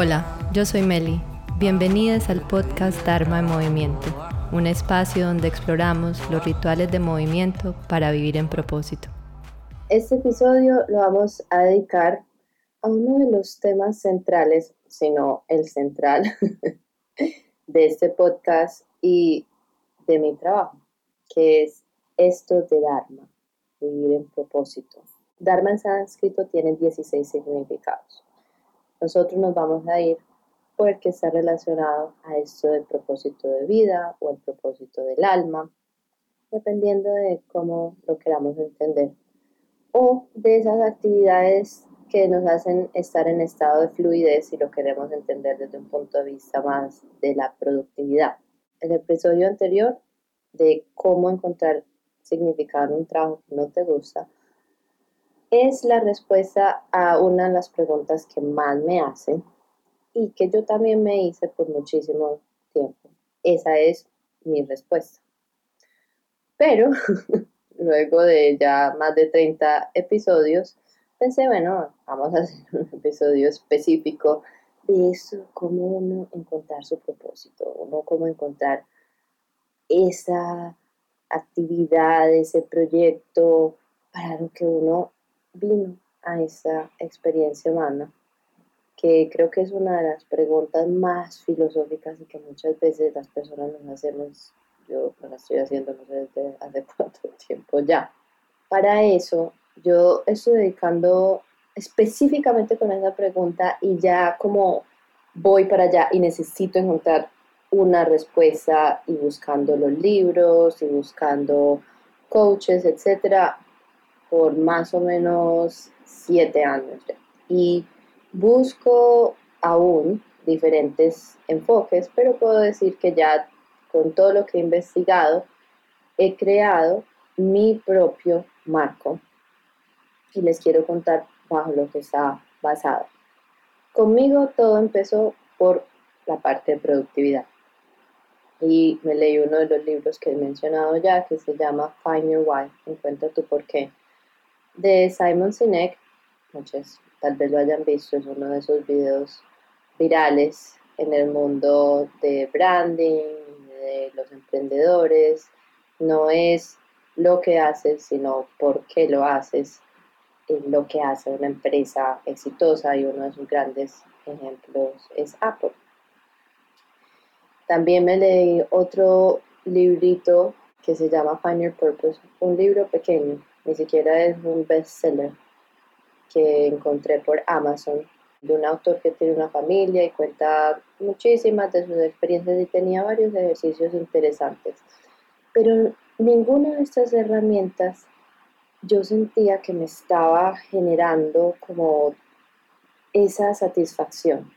Hola, yo soy Meli. Bienvenidas al podcast Dharma en Movimiento, un espacio donde exploramos los rituales de movimiento para vivir en propósito. Este episodio lo vamos a dedicar a uno de los temas centrales, si no el central, de este podcast y de mi trabajo, que es esto de Dharma, vivir en propósito. Dharma en sánscrito tiene 16 significados. Nosotros nos vamos a ir porque está relacionado a esto del propósito de vida o el propósito del alma, dependiendo de cómo lo queramos entender, o de esas actividades que nos hacen estar en estado de fluidez y lo queremos entender desde un punto de vista más de la productividad. El episodio anterior de cómo encontrar significado en un trabajo que no te gusta es la respuesta a una de las preguntas que más me hacen y que yo también me hice por muchísimo tiempo. Esa es mi respuesta. Pero luego de ya más de 30 episodios, pensé, bueno, vamos a hacer un episodio específico de eso, cómo uno encontrar su propósito, uno cómo encontrar esa actividad, ese proyecto para lo que uno vino a esa experiencia humana, que creo que es una de las preguntas más filosóficas y que muchas veces las personas nos hacemos, yo la estoy haciendo no sé desde hace cuánto tiempo ya. Para eso, yo estoy dedicando específicamente con esa pregunta y ya como voy para allá y necesito encontrar una respuesta y buscando los libros y buscando coaches, etcétera, por más o menos siete años Y busco aún diferentes enfoques, pero puedo decir que ya con todo lo que he investigado, he creado mi propio marco y les quiero contar bajo lo que está basado. Conmigo todo empezó por la parte de productividad. Y me leí uno de los libros que he mencionado ya, que se llama Find Your Why, Encuentra tu por qué de Simon Sinek, muchos tal vez lo hayan visto, es uno de esos videos virales en el mundo de branding, de los emprendedores. No es lo que haces, sino por qué lo haces, lo que hace una empresa exitosa y uno de sus grandes ejemplos es Apple. También me leí otro librito que se llama Find Your Purpose, un libro pequeño ni siquiera es un bestseller que encontré por Amazon de un autor que tiene una familia y cuenta muchísimas de sus experiencias y tenía varios ejercicios interesantes. Pero ninguna de estas herramientas yo sentía que me estaba generando como esa satisfacción,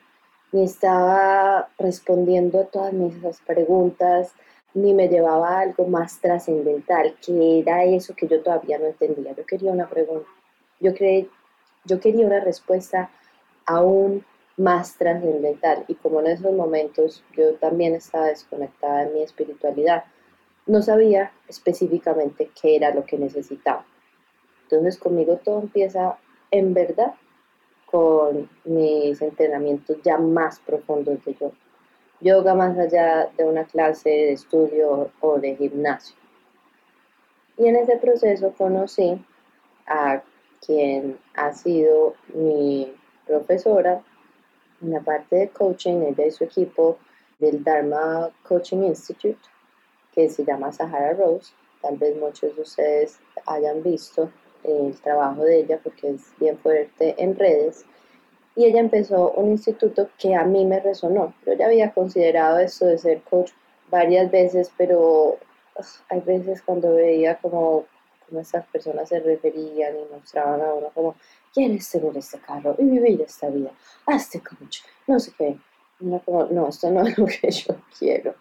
ni estaba respondiendo a todas mis preguntas, ni me llevaba a algo más trascendental, que era eso que yo todavía no entendía. Yo quería una pregunta, yo, yo quería una respuesta aún más trascendental y como en esos momentos yo también estaba desconectada de mi espiritualidad, no sabía específicamente qué era lo que necesitaba. Entonces conmigo todo empieza en verdad con mis entrenamientos ya más profundos de yo yoga más allá de una clase de estudio o de gimnasio. Y en ese proceso conocí a quien ha sido mi profesora en la parte de coaching, ella y su equipo del Dharma Coaching Institute, que se llama Sahara Rose. Tal vez muchos de ustedes hayan visto el trabajo de ella porque es bien fuerte en redes y ella empezó un instituto que a mí me resonó. Yo ya había considerado esto de ser coach varias veces, pero hay veces cuando veía como, como estas personas se referían y mostraban a uno como, ¿quieres tener este carro y vivir esta vida? Hazte coach, no sé qué. como, no, esto no es lo que yo quiero.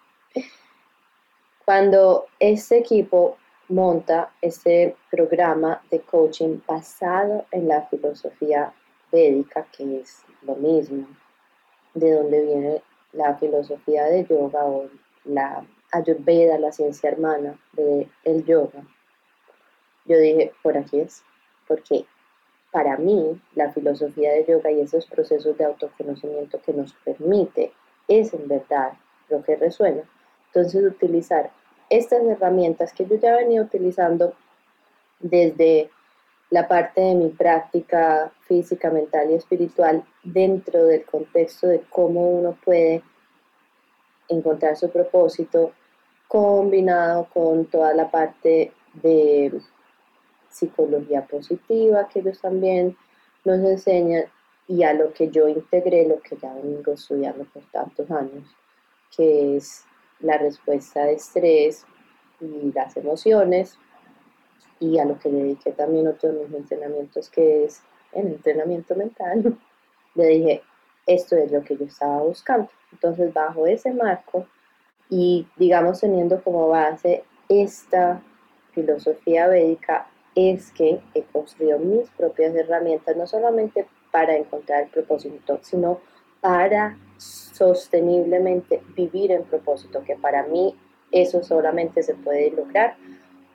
Cuando este equipo monta este programa de coaching basado en la filosofía védica, que es lo mismo, de donde viene la filosofía de yoga o la ayurveda, la ciencia hermana del el yoga. Yo dije, por aquí es, porque para mí, la filosofía de yoga y esos procesos de autoconocimiento que nos permite es en verdad lo que resuena. Entonces, utilizar estas herramientas que yo ya venía utilizando desde la parte de mi práctica física, mental y espiritual dentro del contexto de cómo uno puede encontrar su propósito combinado con toda la parte de psicología positiva que ellos también nos enseñan y a lo que yo integré, lo que ya vengo estudiando por tantos años, que es la respuesta de estrés y las emociones, y a lo que dediqué también otro de mis entrenamientos, que es el entrenamiento mental, le dije, esto es lo que yo estaba buscando. Entonces, bajo ese marco y, digamos, teniendo como base esta filosofía védica, es que he construido mis propias herramientas, no solamente para encontrar el propósito, sino para sosteniblemente vivir en propósito, que para mí eso solamente se puede lograr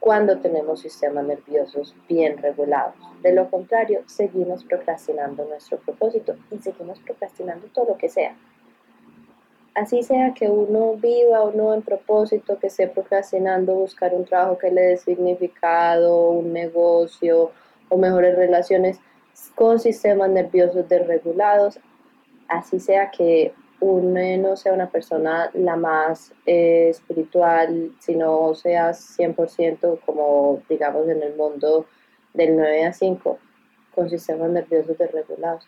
cuando tenemos sistemas nerviosos bien regulados. De lo contrario, seguimos procrastinando nuestro propósito y seguimos procrastinando todo lo que sea. Así sea que uno viva o no en propósito, que esté procrastinando buscar un trabajo que le dé significado, un negocio o mejores relaciones con sistemas nerviosos desregulados, así sea que uno no sea una persona la más eh, espiritual, sino sea 100% como digamos en el mundo del 9 a 5, con sistemas nerviosos desregulados,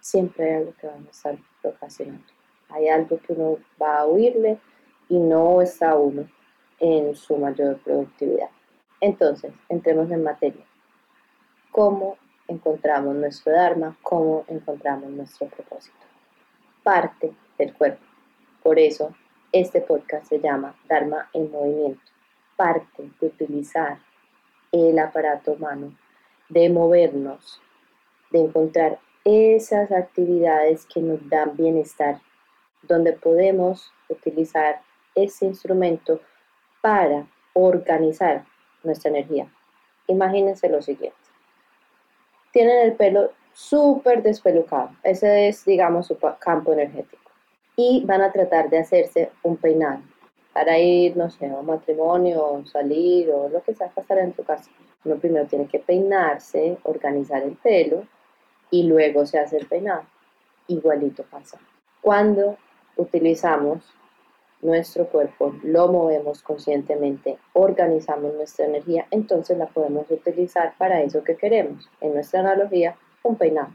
siempre hay algo que van a estar procrastinando. Hay algo que uno va a oírle y no está uno en su mayor productividad. Entonces, entremos en materia. ¿Cómo encontramos nuestro Dharma? ¿Cómo encontramos nuestro propósito? Parte del cuerpo. Por eso, este podcast se llama Dharma en movimiento. Parte de utilizar el aparato humano, de movernos, de encontrar esas actividades que nos dan bienestar, donde podemos utilizar ese instrumento para organizar nuestra energía. Imagínense lo siguiente. Tienen el pelo súper despelucado. Ese es, digamos, su campo energético. Y van a tratar de hacerse un peinado para ir, no sé, a un matrimonio, salir o lo que sea, pasar en tu casa. Uno primero tiene que peinarse, organizar el pelo y luego se hace el peinado. Igualito pasa. Cuando utilizamos nuestro cuerpo, lo movemos conscientemente, organizamos nuestra energía, entonces la podemos utilizar para eso que queremos. En nuestra analogía, un peinado.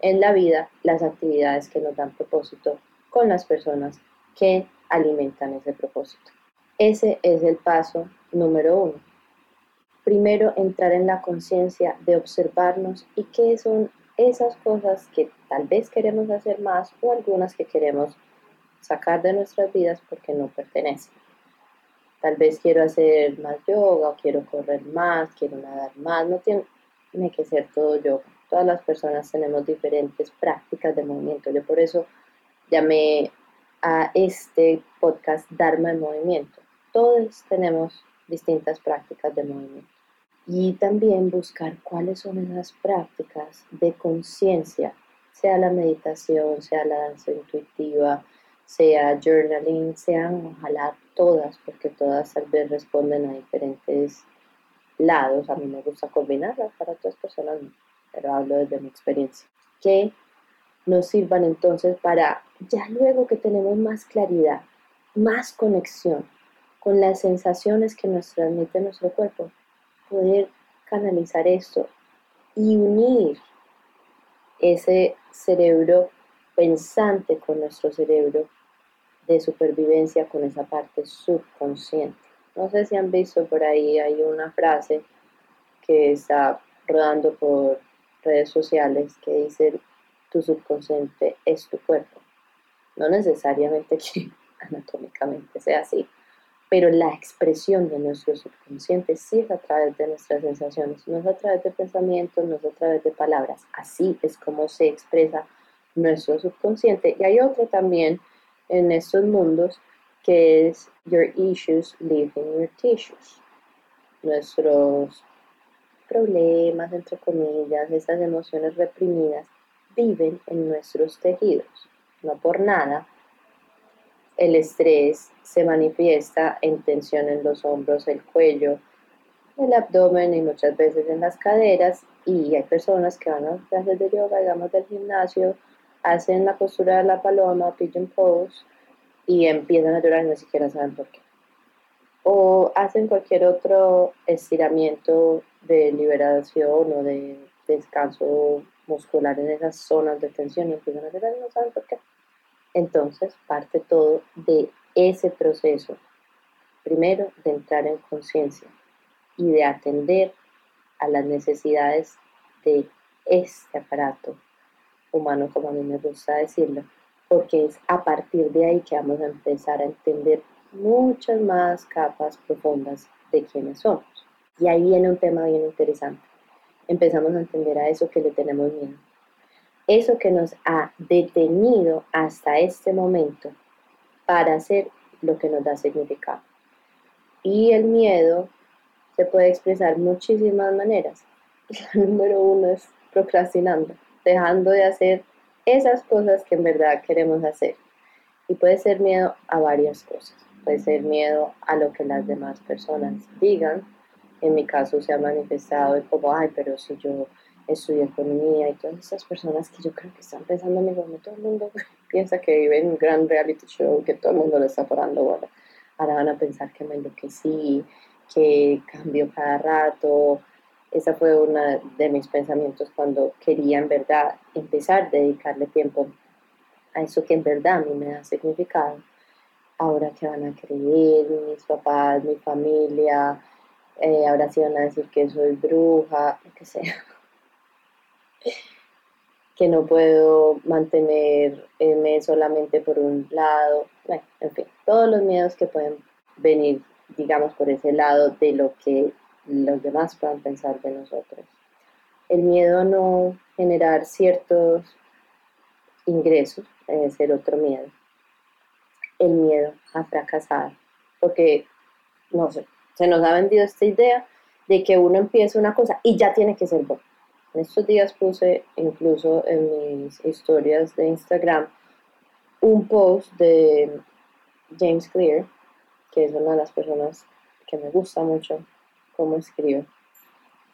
En la vida, las actividades que nos dan propósito con las personas que alimentan ese propósito. Ese es el paso número uno. Primero, entrar en la conciencia de observarnos y qué son esas cosas que tal vez queremos hacer más o algunas que queremos sacar de nuestras vidas porque no pertenecen. Tal vez quiero hacer más yoga o quiero correr más, quiero nadar más, no tiene que ser todo yoga todas las personas tenemos diferentes prácticas de movimiento. Yo por eso llamé a este podcast Dharma en Movimiento. Todos tenemos distintas prácticas de movimiento. Y también buscar cuáles son esas prácticas de conciencia, sea la meditación, sea la danza intuitiva, sea journaling, sean ojalá todas, porque todas tal vez responden a diferentes lados. A mí me gusta combinarlas, para otras personas pero hablo desde mi experiencia, que nos sirvan entonces para, ya luego que tenemos más claridad, más conexión con las sensaciones que nos transmite nuestro cuerpo, poder canalizar esto y unir ese cerebro pensante con nuestro cerebro de supervivencia con esa parte subconsciente. No sé si han visto por ahí, hay una frase que está rodando por redes sociales que dicen tu subconsciente es tu cuerpo. No necesariamente que anatómicamente sea así, pero la expresión de nuestro subconsciente sí es a través de nuestras sensaciones, no es a través de pensamientos, no es a través de palabras. Así es como se expresa nuestro subconsciente. Y hay otro también en estos mundos que es Your issues live in your tissues. Nuestros problemas, entre comillas, esas emociones reprimidas, viven en nuestros tejidos. No por nada, el estrés se manifiesta en tensión en los hombros, el cuello, el abdomen y muchas veces en las caderas. Y hay personas que van a clases de yoga, digamos del gimnasio, hacen la postura de la paloma, pigeon pose, y empiezan a llorar y ni siquiera saben por qué. O hacen cualquier otro estiramiento de liberación o de descanso muscular en esas zonas de tensión y empiezan a y no saben por qué. Entonces parte todo de ese proceso. Primero, de entrar en conciencia y de atender a las necesidades de este aparato humano, como a mí me gusta decirlo, porque es a partir de ahí que vamos a empezar a entender muchas más capas profundas de quiénes somos. Y ahí viene un tema bien interesante. Empezamos a entender a eso que le tenemos miedo. Eso que nos ha detenido hasta este momento para hacer lo que nos da significado. Y el miedo se puede expresar muchísimas maneras. La número uno es procrastinando, dejando de hacer esas cosas que en verdad queremos hacer. Y puede ser miedo a varias cosas. Puede ser miedo a lo que las demás personas digan. En mi caso se ha manifestado de como, ay, pero si yo estudio economía y todas esas personas que yo creo que están pensando en como todo el mundo piensa que vive en un gran reality show, que todo el mundo le está parando bueno, Ahora van a pensar que me enloquecí, que cambio cada rato. Esa fue uno de mis pensamientos cuando quería en verdad empezar a dedicarle tiempo a eso que en verdad a mí me da significado. Ahora que van a creer mis papás, mi familia, eh, ahora sí van a decir que soy bruja, lo que sea que no puedo mantenerme solamente por un lado, en fin, todos los miedos que pueden venir, digamos, por ese lado de lo que los demás puedan pensar de nosotros. El miedo a no generar ciertos ingresos debe ser otro miedo. El miedo a fracasar, porque, no sé, se nos ha vendido esta idea de que uno empieza una cosa y ya tiene que ser bueno en estos días puse incluso en mis historias de Instagram un post de James Clear, que es una de las personas que me gusta mucho cómo escribe.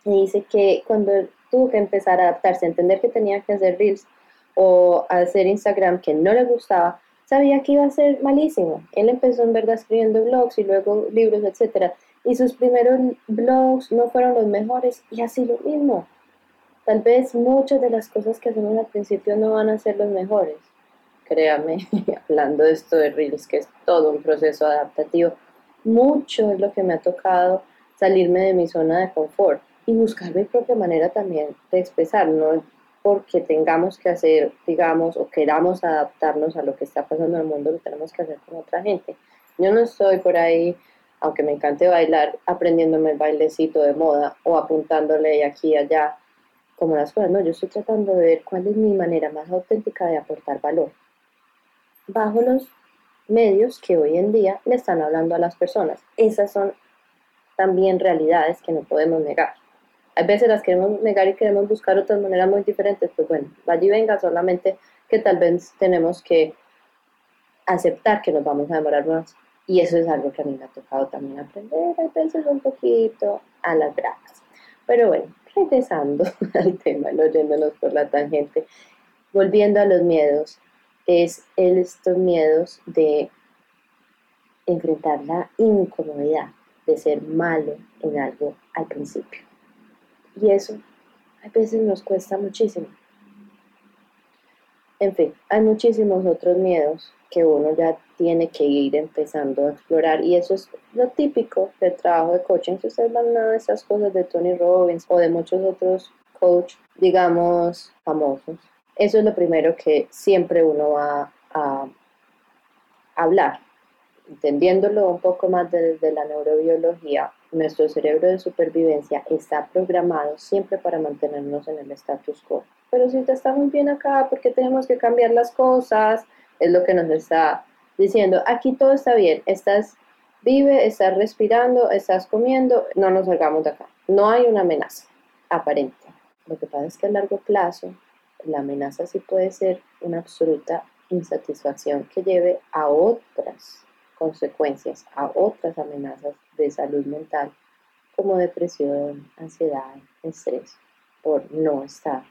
Y dice que cuando tuvo que empezar a adaptarse, a entender que tenía que hacer reels o hacer Instagram que no le gustaba, sabía que iba a ser malísimo. Él empezó en verdad escribiendo blogs y luego libros, etc. Y sus primeros blogs no fueron los mejores y así lo mismo. Tal vez muchas de las cosas que hacemos al principio no van a ser los mejores. Créame, hablando de esto de Reels, que es todo un proceso adaptativo, mucho es lo que me ha tocado salirme de mi zona de confort y buscar mi propia manera también de expresar, no porque tengamos que hacer, digamos, o queramos adaptarnos a lo que está pasando en el mundo, lo tenemos que hacer con otra gente. Yo no estoy por ahí, aunque me encante bailar, aprendiéndome el bailecito de moda o apuntándole aquí y allá como las cosas, no, yo estoy tratando de ver cuál es mi manera más auténtica de aportar valor bajo los medios que hoy en día le están hablando a las personas. Esas son también realidades que no podemos negar. Hay veces las queremos negar y queremos buscar otras maneras muy diferentes, pues bueno, vaya y venga, solamente que tal vez tenemos que aceptar que nos vamos a demorar más. Y eso es algo que a mí me ha tocado también aprender, hay veces un poquito a las bravas. Pero bueno, regresando al tema, no yéndonos por la tangente, volviendo a los miedos, es estos miedos de enfrentar la incomodidad de ser malo en algo al principio. Y eso a veces nos cuesta muchísimo. En fin, hay muchísimos otros miedos que uno ya tiene que ir empezando a explorar y eso es lo típico del trabajo de coaching. Si ustedes van a esas cosas de Tony Robbins o de muchos otros coach, digamos, famosos, eso es lo primero que siempre uno va a hablar. Entendiéndolo un poco más desde la neurobiología, nuestro cerebro de supervivencia está programado siempre para mantenernos en el status quo. Pero si te está muy bien acá, ¿por qué tenemos que cambiar las cosas? Es lo que nos está diciendo, aquí todo está bien, estás vive, estás respirando, estás comiendo, no nos salgamos de acá. No hay una amenaza. aparente. Lo que pasa es que a largo plazo la amenaza sí puede ser una absoluta insatisfacción que lleve a otras consecuencias, a otras amenazas de salud mental como depresión, ansiedad, estrés, por no estar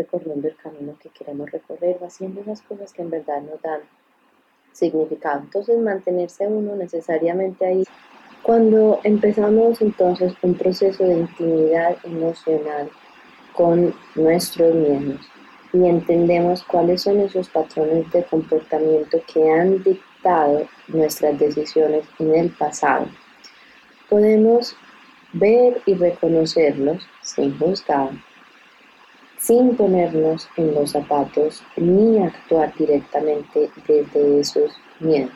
recorriendo el camino que queremos recorrer haciendo esas cosas que en verdad nos dan significado. Entonces mantenerse uno necesariamente ahí. Cuando empezamos entonces un proceso de intimidad emocional con nuestros miedos y entendemos cuáles son esos patrones de comportamiento que han dictado nuestras decisiones en el pasado, podemos ver y reconocerlos sin juzgar, sin ponernos en los zapatos ni actuar directamente desde esos miedos.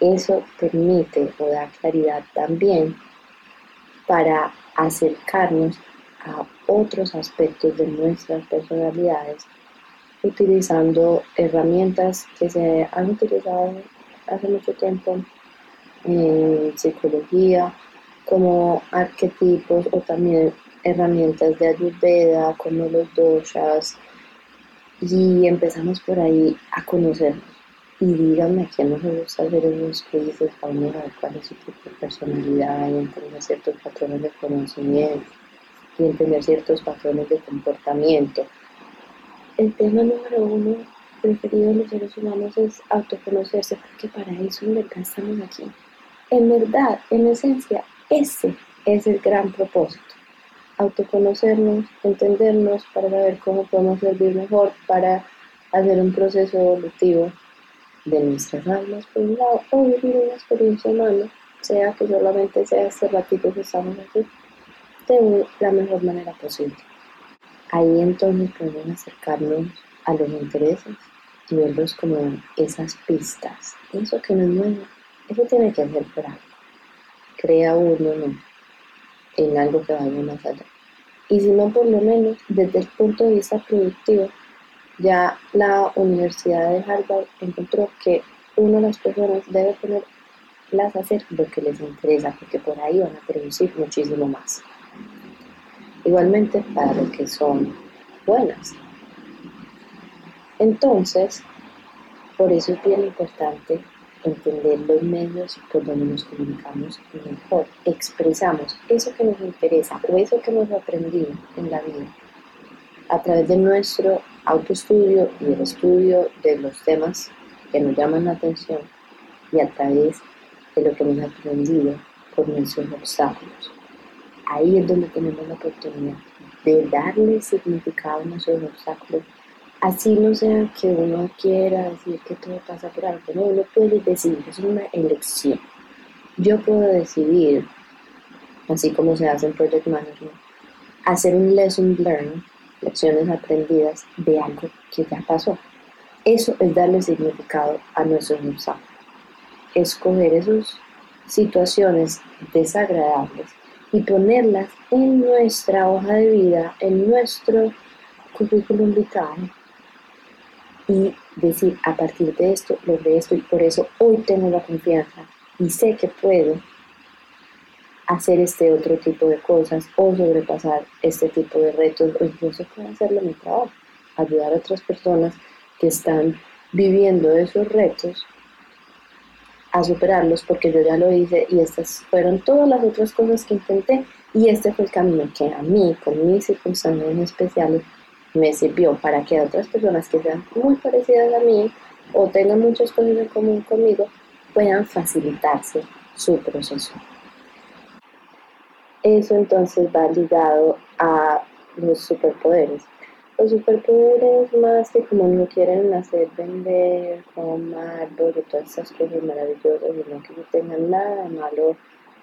Eso permite o da claridad también para acercarnos a otros aspectos de nuestras personalidades utilizando herramientas que se han utilizado hace mucho tiempo en psicología como arquetipos o también herramientas de ayurveda como los doshas y empezamos por ahí a conocernos y díganme a quién nos gusta hacer unos quizzes para cuál es su tipo de personalidad y entender ciertos patrones de conocimiento y entender ciertos patrones de comportamiento. El tema número uno preferido de los seres humanos es autoconocerse, porque para eso en verdad estamos aquí. En verdad, en esencia, ese es el gran propósito. Autoconocernos, entendernos para saber cómo podemos servir mejor, para hacer un proceso evolutivo de nuestras almas por un lado, o vivir una experiencia humana, sea que solamente sea este ratito que estamos aquí, de la mejor manera posible. Ahí entonces podemos acercarnos a los intereses y verlos como esas pistas, eso que nos mueve, eso tiene que hacer por algo. Crea uno en algo que vaya más allá. Y si no, por lo menos desde el punto de vista productivo, ya la Universidad de Harvard encontró que uno de las personas debe ponerlas a hacer lo que les interesa, porque por ahí van a producir muchísimo más igualmente para lo que son buenas. Entonces, por eso es bien importante entender los medios por donde nos comunicamos mejor, expresamos eso que nos interesa o eso que hemos aprendido en la vida a través de nuestro autoestudio y el estudio de los temas que nos llaman la atención y a través de lo que hemos aprendido por nuestros obstáculos ahí es donde tenemos la oportunidad de darle significado a nuestros obstáculos. Así no sea que uno quiera decir que todo pasa por algo, no, uno puede decidir, es una elección. Yo puedo decidir, así como se hace en Project Management, hacer un lesson learned, lecciones aprendidas de algo que ya pasó. Eso es darle significado a nuestros obstáculos. Escoger esas situaciones desagradables y ponerlas en nuestra hoja de vida, en nuestro currículum vital y decir a partir de esto, logré esto y por eso hoy tengo la confianza y sé que puedo hacer este otro tipo de cosas o sobrepasar este tipo de retos o incluso puedo hacerlo en mi trabajo, ayudar a otras personas que están viviendo esos retos a superarlos porque yo ya lo hice y estas fueron todas las otras cosas que intenté y este fue el camino que a mí, con mis circunstancias especiales, me sirvió para que otras personas que sean muy parecidas a mí o tengan muchas cosas en común conmigo puedan facilitarse su proceso. Eso entonces va ligado a los superpoderes. Los superpoderes más que como no quieren hacer vender como Marvel y todas esas cosas maravillosas, sino que no tengan nada malo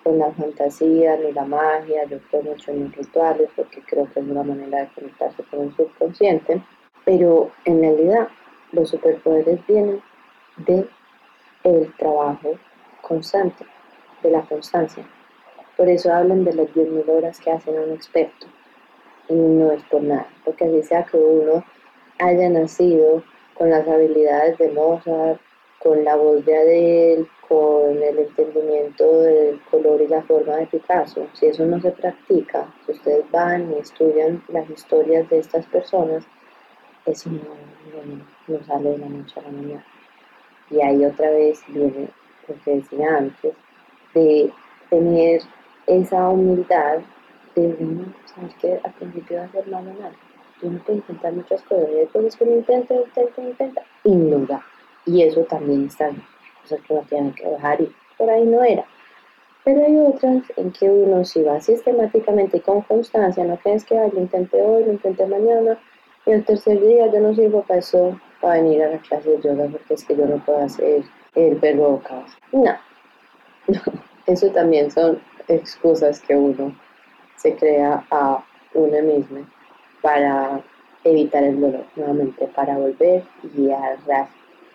con la fantasía ni la magia. Yo creo mucho en los rituales porque creo que es una manera de conectarse con el subconsciente. Pero en realidad los superpoderes vienen de el trabajo constante, de la constancia. Por eso hablan de las 10.000 horas que hacen un experto y no es por nada, porque así sea que uno haya nacido con las habilidades de Mozart, con la voz de Adele, con el entendimiento del color y la forma de Picasso. Si eso no se practica, si ustedes van y estudian las historias de estas personas, eso no, sale de la noche a la mañana. Y ahí otra vez viene lo que decía antes, de tener esa humildad de, bueno, sabes que al principio va a ser malo nada. Uno puede intentar muchas cosas y después que uno intenta, intenta, intenta y no da. Y eso también está bien cosas que no tienen que dejar y por ahí no era. Pero hay otras en que uno si va sistemáticamente y con constancia, no crees que lo intenté hoy, lo intenté mañana, y el tercer día yo no sirvo para eso, para venir a la clase de yoga porque es que yo no puedo hacer el verbo. No, no, eso también son excusas que uno se crea a uno mismo para evitar el dolor, nuevamente, para volver y a,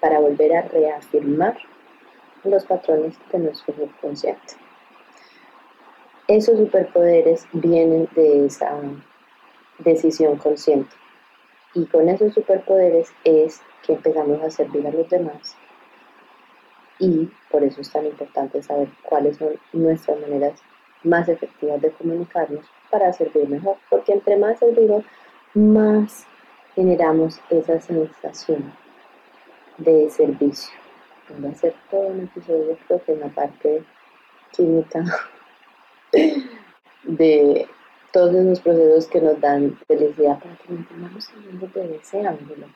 para volver a reafirmar los patrones de nuestro subconsciente. Esos superpoderes vienen de esa decisión consciente. Y con esos superpoderes es que empezamos a servir a los demás. Y por eso es tan importante saber cuáles son nuestras maneras más efectivas de comunicarnos para servir mejor. Porque entre más servimos, más generamos esa sensación de servicio voy a hacer todo un episodio, creo que en la parte química de todos esos procesos que nos dan felicidad para que mantengamos saliendo de ese ángulo.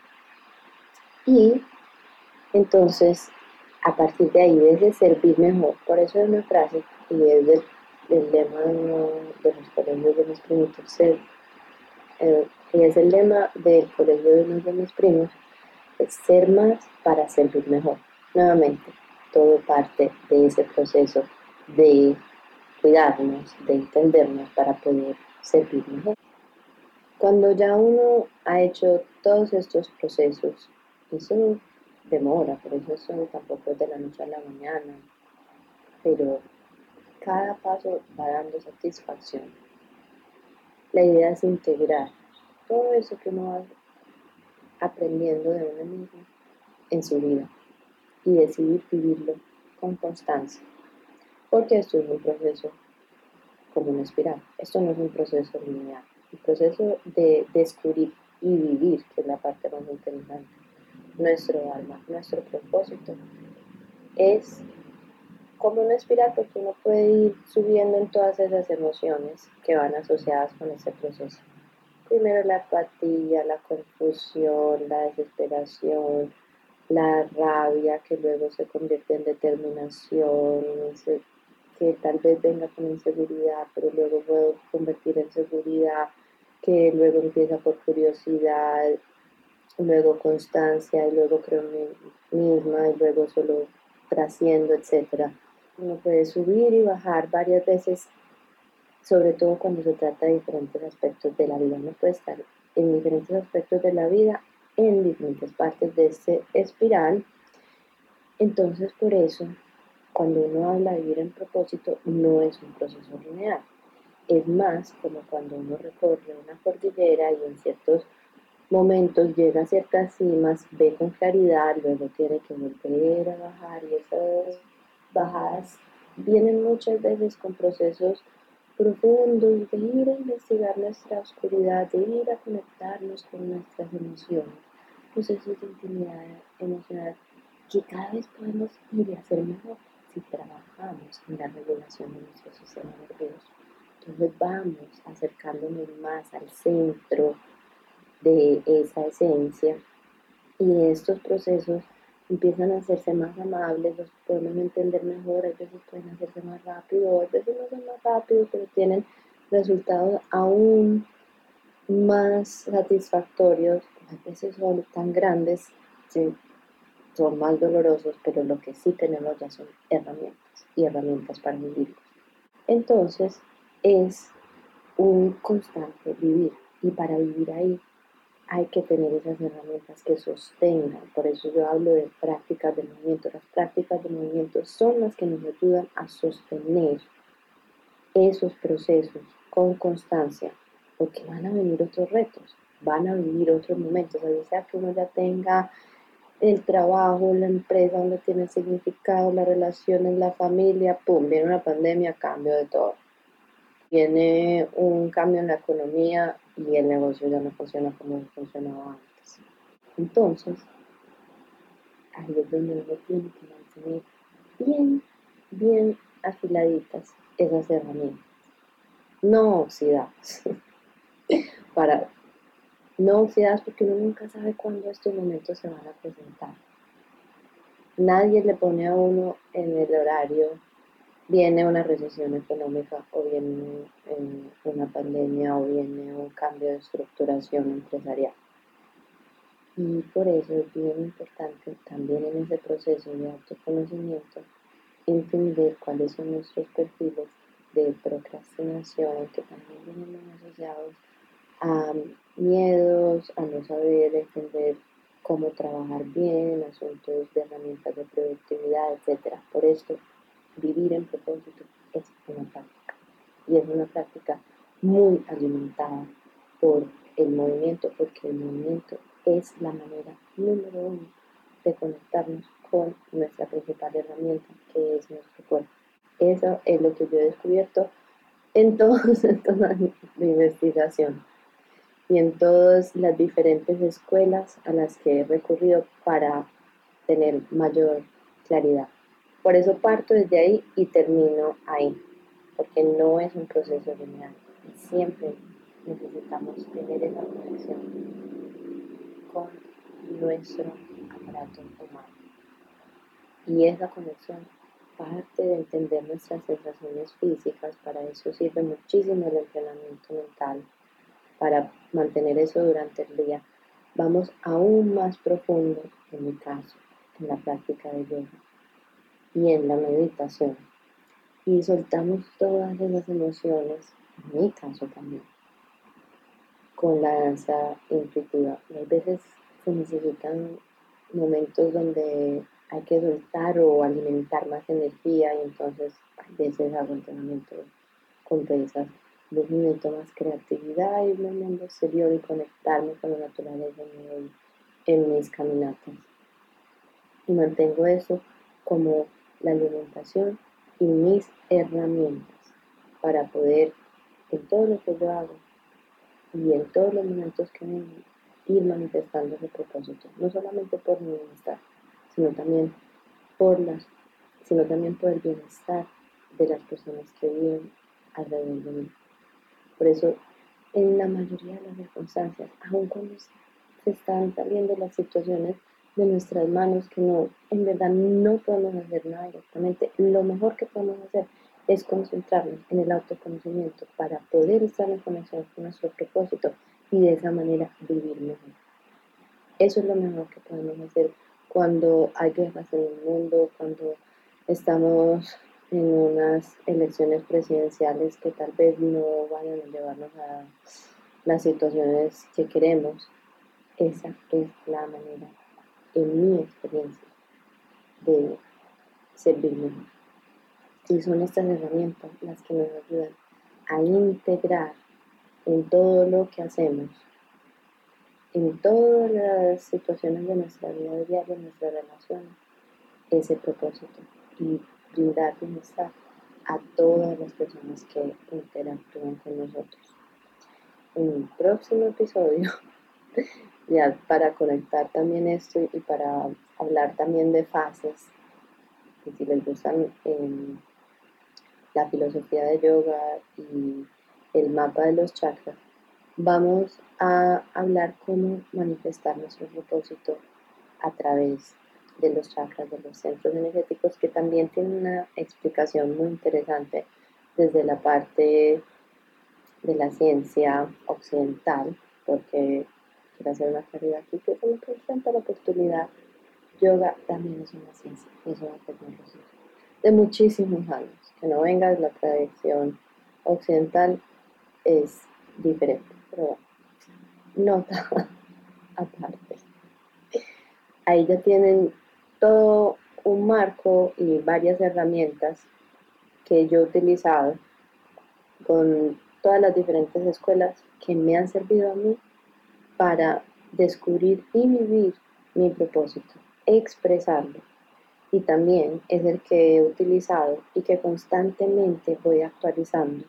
Y entonces, a partir de ahí, desde servir mejor, por eso es una frase y es del, lema de, los colegios de mis primitos, ser, eh, es el lema del colegio de uno de mis primos, ser más para servir mejor. Nuevamente, todo parte de ese proceso de cuidarnos, de entendernos para poder servir mejor. Cuando ya uno ha hecho todos estos procesos, eso demora, por eso eso tampoco es de la noche a la mañana, pero cada paso va dando satisfacción. La idea es integrar todo eso que uno va aprendiendo de uno mismo en su vida y decidir vivirlo con constancia. Porque esto es un proceso como una espiral. Esto no es un proceso lineal. El proceso de descubrir y vivir, que es la parte más interesante, nuestro alma, nuestro propósito, es como una espiral porque uno puede ir subiendo en todas esas emociones que van asociadas con ese proceso. Primero la apatía, la confusión, la desesperación, la rabia que luego se convierte en determinación, que tal vez venga con inseguridad, pero luego puedo convertir en seguridad, que luego empieza por curiosidad, luego constancia, y luego creo en mí misma, y luego solo trasciendo, etc. Uno puede subir y bajar varias veces, sobre todo cuando se trata de diferentes aspectos de la vida. Uno puede estar en diferentes aspectos de la vida en diferentes partes de este espiral. Entonces, por eso, cuando uno habla de vivir en propósito, no es un proceso lineal. Es más como cuando uno recorre una cordillera y en ciertos momentos llega a ciertas cimas, ve con claridad, luego tiene que volver a bajar y esas bajadas vienen muchas veces con procesos profundos de ir a investigar nuestra oscuridad, de ir a conectarnos con nuestras emociones, procesos de intimidad emocional que cada vez podemos ir a hacer mejor si trabajamos en la regulación de nuestro sistema nervioso. Entonces vamos acercándonos más al centro de esa esencia y estos procesos empiezan a hacerse más amables, los podemos entender mejor, a veces pueden hacerse más rápido, a veces no son más rápidos, pero tienen resultados aún más satisfactorios, a veces son tan grandes, son más dolorosos, pero lo que sí tenemos ya son herramientas y herramientas para vivirlos. Entonces es un constante vivir y para vivir ahí hay que tener esas herramientas que sostengan. Por eso yo hablo de prácticas de movimiento. Las prácticas de movimiento son las que nos ayudan a sostener esos procesos con constancia, porque van a venir otros retos, van a venir otros momentos. A sea que uno ya tenga el trabajo, la empresa donde tiene significado, las relaciones, la familia, pum, viene una pandemia, cambio de todo. Viene un cambio en la economía y el negocio ya no funciona como funcionaba antes. Entonces, ahí es donde uno tiene que mantener bien, bien afiladitas esas herramientas. No oxidadas. Para no oxidadas porque uno nunca sabe cuándo estos momentos se van a presentar. Nadie le pone a uno en el horario, viene una recesión económica o viene una pandemia o viene un cambio de estructuración empresarial. Y por eso es bien importante también en ese proceso de autoconocimiento entender cuáles son nuestros perfiles de procrastinación que también vienen asociados a miedos, a no saber entender cómo trabajar bien, asuntos de herramientas de productividad, etc. Por esto, vivir en propósito es una práctica y es una práctica muy alimentada por el movimiento, porque el movimiento es la manera número uno de conectarnos con nuestra principal herramienta, que es nuestro cuerpo. Eso es lo que yo he descubierto en, todos, en toda mi investigación y en todas las diferentes escuelas a las que he recurrido para tener mayor claridad. Por eso parto desde ahí y termino ahí, porque no es un proceso lineal. Siempre necesitamos tener esa conexión con nuestro aparato humano. Y esa conexión parte de entender nuestras sensaciones físicas, para eso sirve muchísimo el entrenamiento mental, para mantener eso durante el día. Vamos aún más profundo, en mi caso, en la práctica de yoga y en la meditación. Y soltamos todas esas emociones, en mi caso también, con la danza intuitiva. Y veces se necesitan momentos donde hay que soltar o alimentar más energía y entonces a veces hago entrenamiento con pesas, necesito más creatividad, irme al mundo exterior y conectarme con la naturaleza en, en mis caminatas. Y mantengo eso como la alimentación y mis herramientas para poder en todo lo que yo hago y en todos los momentos que me ir manifestando ese propósito, no solamente por mi bienestar, sino también por las, sino también por el bienestar de las personas que viven alrededor de mí. Por eso, en la mayoría de las circunstancias, aun cuando se están saliendo las situaciones de nuestras manos que no, en verdad no podemos hacer nada directamente, lo mejor que podemos hacer es concentrarnos en el autoconocimiento para poder estar en conexión con nuestro propósito y de esa manera vivir mejor. Eso es lo mejor que podemos hacer cuando hay guerras en el mundo, cuando estamos en unas elecciones presidenciales que tal vez no vayan a llevarnos a las situaciones que queremos. Esa es la manera, en mi experiencia, de servir mejor. Y son estas herramientas las que nos ayudan a integrar en todo lo que hacemos, en todas las situaciones de nuestra vida diaria, en nuestras relaciones, ese propósito y brindar bienestar a todas las personas que interactúan con nosotros. En el próximo episodio, ya para conectar también esto y para hablar también de fases, y si les gustan em, la filosofía de yoga y el mapa de los chakras, vamos a hablar cómo manifestar nuestro propósito a través de los chakras, de los centros energéticos, que también tienen una explicación muy interesante desde la parte de la ciencia occidental, porque quiero hacer una claridad aquí que me presenta la oportunidad. Yoga también es una ciencia, es una tecnología de muchísimos años, que no venga de la tradición occidental es diferente, pero nota aparte. Ahí ya tienen todo un marco y varias herramientas que yo he utilizado con todas las diferentes escuelas que me han servido a mí para descubrir y vivir mi propósito expresarlo. Y también es el que he utilizado y que constantemente voy actualizando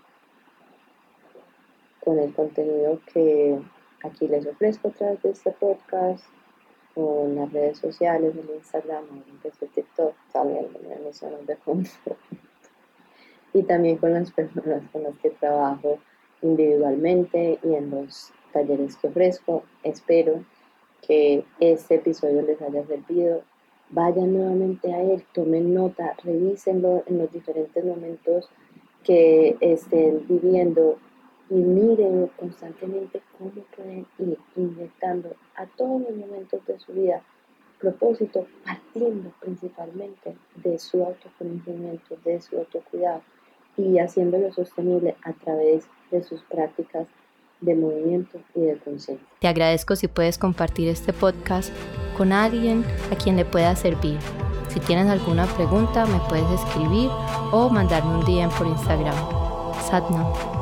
con el contenido que aquí les ofrezco a través de este podcast, en las redes sociales, en Instagram, en TikTok, también en mis zonas de. Y también con las personas con las que trabajo individualmente y en los talleres que ofrezco. Espero que este episodio les haya servido. Vayan nuevamente a él, tomen nota, revísenlo en los diferentes momentos que estén viviendo y miren constantemente cómo pueden ir inyectando a todos los momentos de su vida propósito, partiendo principalmente de su autoconocimiento, de su autocuidado y haciéndolo sostenible a través de sus prácticas de movimiento y de conciencia. Te agradezco si puedes compartir este podcast con alguien a quien le pueda servir. Si tienes alguna pregunta, me puedes escribir o mandarme un DM por Instagram. Satna.